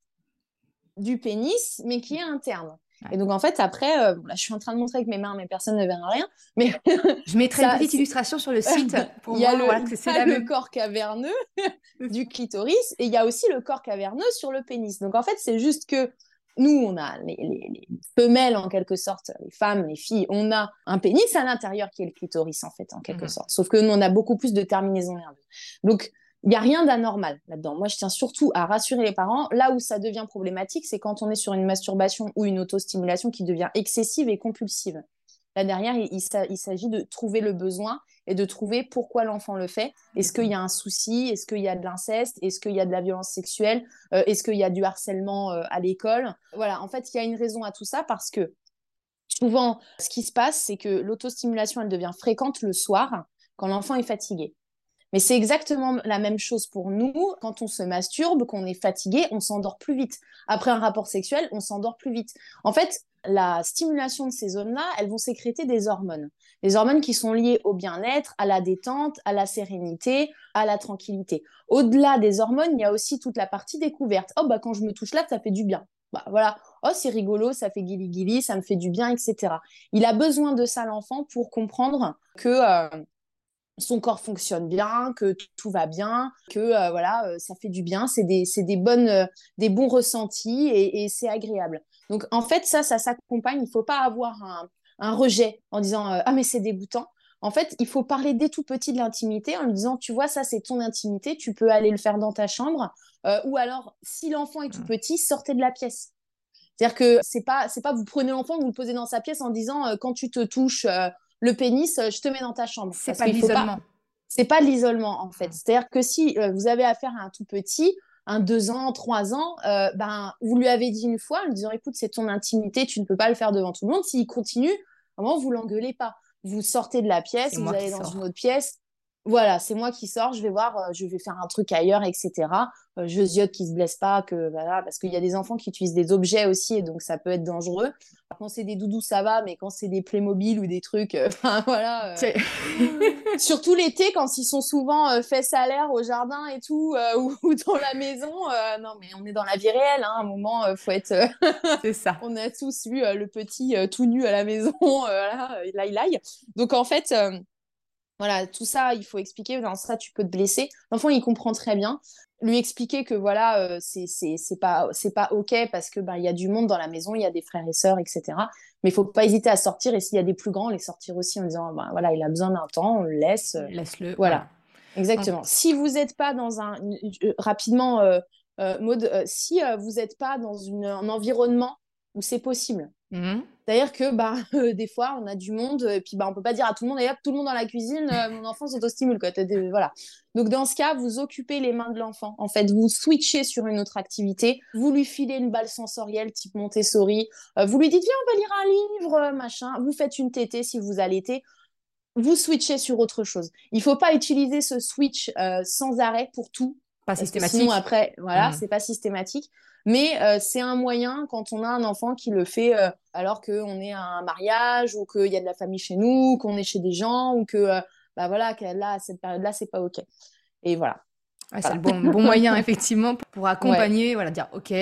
du pénis, mais qui est interne. Et donc, en fait, après, euh, là, je suis en train de montrer avec mes mains, mais personne ne verra rien. Mais je mettrai une petite illustration sur le site pour il y a le, que c'est le corps caverneux du clitoris et il y a aussi le corps caverneux sur le pénis. Donc, en fait, c'est juste que nous, on a les, femelles en quelque sorte, les femmes, les filles, on a un pénis à l'intérieur qui est le clitoris en fait, en quelque mhm. sorte. Sauf que nous, on a beaucoup plus de terminaisons nerveuses. Donc, il n'y a rien d'anormal là-dedans. Moi, je tiens surtout à rassurer les parents. Là où ça devient problématique, c'est quand on est sur une masturbation ou une autostimulation qui devient excessive et compulsive. Là derrière, il s'agit de trouver le besoin et de trouver pourquoi l'enfant le fait. Est-ce qu'il y a un souci? Est-ce qu'il y a de l'inceste? Est-ce qu'il y a de la violence sexuelle? Euh, Est-ce qu'il y a du harcèlement euh, à l'école? Voilà, en fait, il y a une raison à tout ça parce que souvent, ce qui se passe, c'est que l'autostimulation, elle devient fréquente le soir quand l'enfant est fatigué. Mais c'est exactement la même chose pour nous. Quand on se masturbe, qu'on est fatigué, on s'endort plus vite. Après un rapport sexuel, on s'endort plus vite. En fait, la stimulation de ces zones-là, elles vont sécréter des hormones. Des hormones qui sont liées au bien-être, à la détente, à la sérénité, à la tranquillité. Au-delà des hormones, il y a aussi toute la partie découverte. Oh, bah, quand je me touche là, ça fait du bien. Bah, voilà. Oh, c'est rigolo, ça fait guili-guili, ça me fait du bien, etc. Il a besoin de ça, l'enfant, pour comprendre que euh, son corps fonctionne bien, que tout va bien, que euh, voilà, euh, ça fait du bien, c'est des, des, bonnes, des bons ressentis et, et c'est agréable. Donc en fait, ça, ça s'accompagne. Il ne faut pas avoir un, un rejet en disant euh, ah mais c'est dégoûtant. En fait, il faut parler dès tout petit de l'intimité en lui disant tu vois ça c'est ton intimité, tu peux aller le faire dans ta chambre euh, ou alors si l'enfant est tout mmh. petit, sortez de la pièce. C'est-à-dire que c'est pas c'est pas vous prenez l'enfant vous le posez dans sa pièce en disant euh, quand tu te touches le pénis, je te mets dans ta chambre. C'est pas l'isolement. C'est pas l'isolement en fait. Mmh. C'est-à-dire que si vous avez affaire à un tout petit, un deux ans, trois ans, ben, vous lui avez dit une fois en lui disant écoute, c'est ton intimité, tu ne peux pas le faire devant tout le monde. S'il continue, Vraiment, vous l'engueulez pas. Vous sortez de la pièce, vous allez dans une autre pièce. Voilà, c'est moi qui sors, je vais voir, euh, je vais faire un truc ailleurs, etc. Euh, je ziote qu'ils se blessent pas, que voilà, parce qu'il y a des enfants qui utilisent des objets aussi, et donc ça peut être dangereux. Quand c'est des doudous, ça va, mais quand c'est des Playmobil ou des trucs, euh, enfin voilà. surtout l'été, quand ils sont souvent fesses à l'air au jardin et tout, ou, dans la maison. non, mais on est dans la vie réelle, hein, à un moment, faut être. c'est ça. On a tous vu le petit tout nu à la maison, voilà, laï laï. Donc en fait. Voilà, tout ça, il faut expliquer. Dans ça, tu peux te blesser. L'enfant, il comprend très bien. Lui expliquer que voilà, euh, c'est pas c'est pas ok parce que ben il y a du monde dans la maison, il y a des frères et sœurs, etc. Mais il faut pas hésiter à sortir et s'il y a des plus grands, les sortir aussi en disant ben voilà, il a besoin d'un temps, on le laisse. Euh, Laisse-le. Voilà, exactement. Si vous n'êtes pas dans un rapidement, euh, mode, si vous n'êtes pas dans une, un environnement où c'est possible, Mmh. C'est-à-dire que bah, euh, des fois, on a du monde, et puis bah, on peut pas dire à tout le monde, et hop, tout le monde dans la cuisine, euh, mon enfant s'autostimule. Quoi. Voilà. Donc, dans ce cas, vous occupez les mains de l'enfant. En fait, vous switchez sur une autre activité, vous lui filez une balle sensorielle type Montessori, euh, vous lui dites, viens, on va lire un livre, machin, vous faites une tétée si vous allaitez, vous switchez sur autre chose. Il faut pas utiliser ce switch sans arrêt pour tout. Pas systématique. Sinon, après, voilà, mmh. c'est pas systématique. Mais euh, c'est un moyen quand on a un enfant qui le fait euh, alors qu'on est à un mariage ou qu'il y a de la famille chez nous, qu'on est chez des gens ou que euh, bah voilà, là, à cette période-là, c'est pas OK. Et voilà. C'est le bon, bon moyen, effectivement, pour accompagner, voilà, dire OK.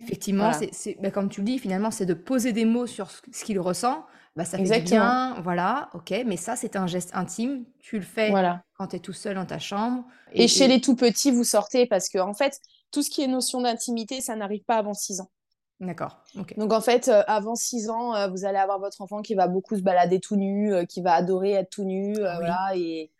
Effectivement, c'est, bah, comme tu le dis, finalement, c'est de poser des mots sur ce, qu'il ressent. Bah, ça fait bien, voilà, ok, mais ça, c'est un geste intime. Tu le fais quand tu es tout seul dans ta chambre. Et, chez les tout petits, vous sortez parce que, en fait, tout ce qui est notion d'intimité, ça n'arrive pas avant 6 ans. D'accord. Donc en fait, euh, avant 6 ans, euh, vous allez avoir votre enfant qui va beaucoup se balader tout nu, euh, qui va adorer être tout nu, voilà, et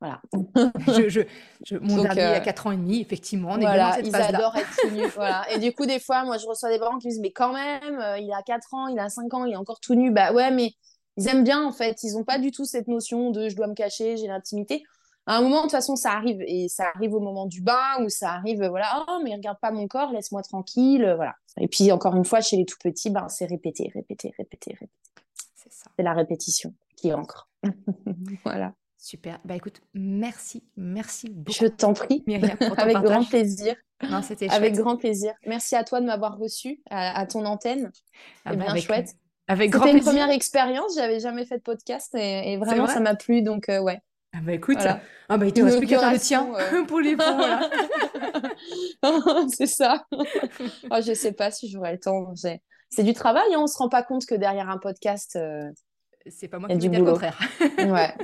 voilà. je, mon dernier a 4 ans et demi, effectivement, on est voilà, ils adorent être tout nu, voilà. Et du coup, des fois, moi, je reçois des parents qui me disent, mais quand même, il a 4 ans, il a 5 ans, il est encore tout nu. Bah ouais, mais ils aiment bien en fait, ils n'ont pas du tout cette notion de je dois me cacher, j'ai l'intimité. À un moment, de toute façon, ça arrive. Et ça arrive au moment du bain ou ça arrive, voilà, oh, mais regarde pas mon corps, laisse-moi tranquille. Voilà. Et puis, encore une fois, chez les tout petits, ben, c'est répéter, répéter, répéter, répéter. C'est ça. C'est la répétition qui ancre. voilà. Super. Bah écoute, merci, merci beaucoup. Je t'en prie. Myriam, Avec grand plaisir. Non, c'était Avec grand plaisir. Merci à toi de m'avoir reçu à, ton antenne. Ah c'est bah, bien chouette. Avec grand C'était une première expérience. J'avais jamais fait de podcast et, vraiment ça m'a plu. Donc euh, ouais. Ah bah écoute, ah bah il te reste plus qu'à faire le tien euh. pour les fonds. c'est ça. oh, je sais pas si j'aurai le temps. C'est du travail. Hein. On se rend pas compte que derrière un podcast. Euh, c'est pas moi qui dis le contraire. ouais.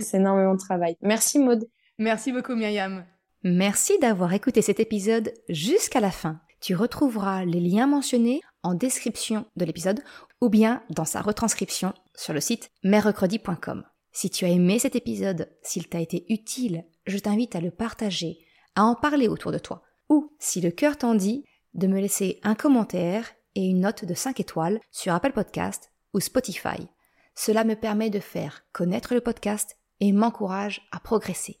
c'est énormément de travail. Merci Maud. Merci beaucoup Myriam. Merci d'avoir écouté cet épisode jusqu'à la fin. Tu retrouveras les liens mentionnés en description de l'épisode ou bien dans sa retranscription sur le site merrecredi.com. Si tu as aimé cet épisode, s'il t'a été utile, je t'invite à le partager, à en parler autour de toi. Ou, si le cœur t'en dit, de me laisser un commentaire et une note de 5 étoiles sur Apple Podcast ou Spotify. Cela me permet de faire connaître le podcast et m'encourage à progresser.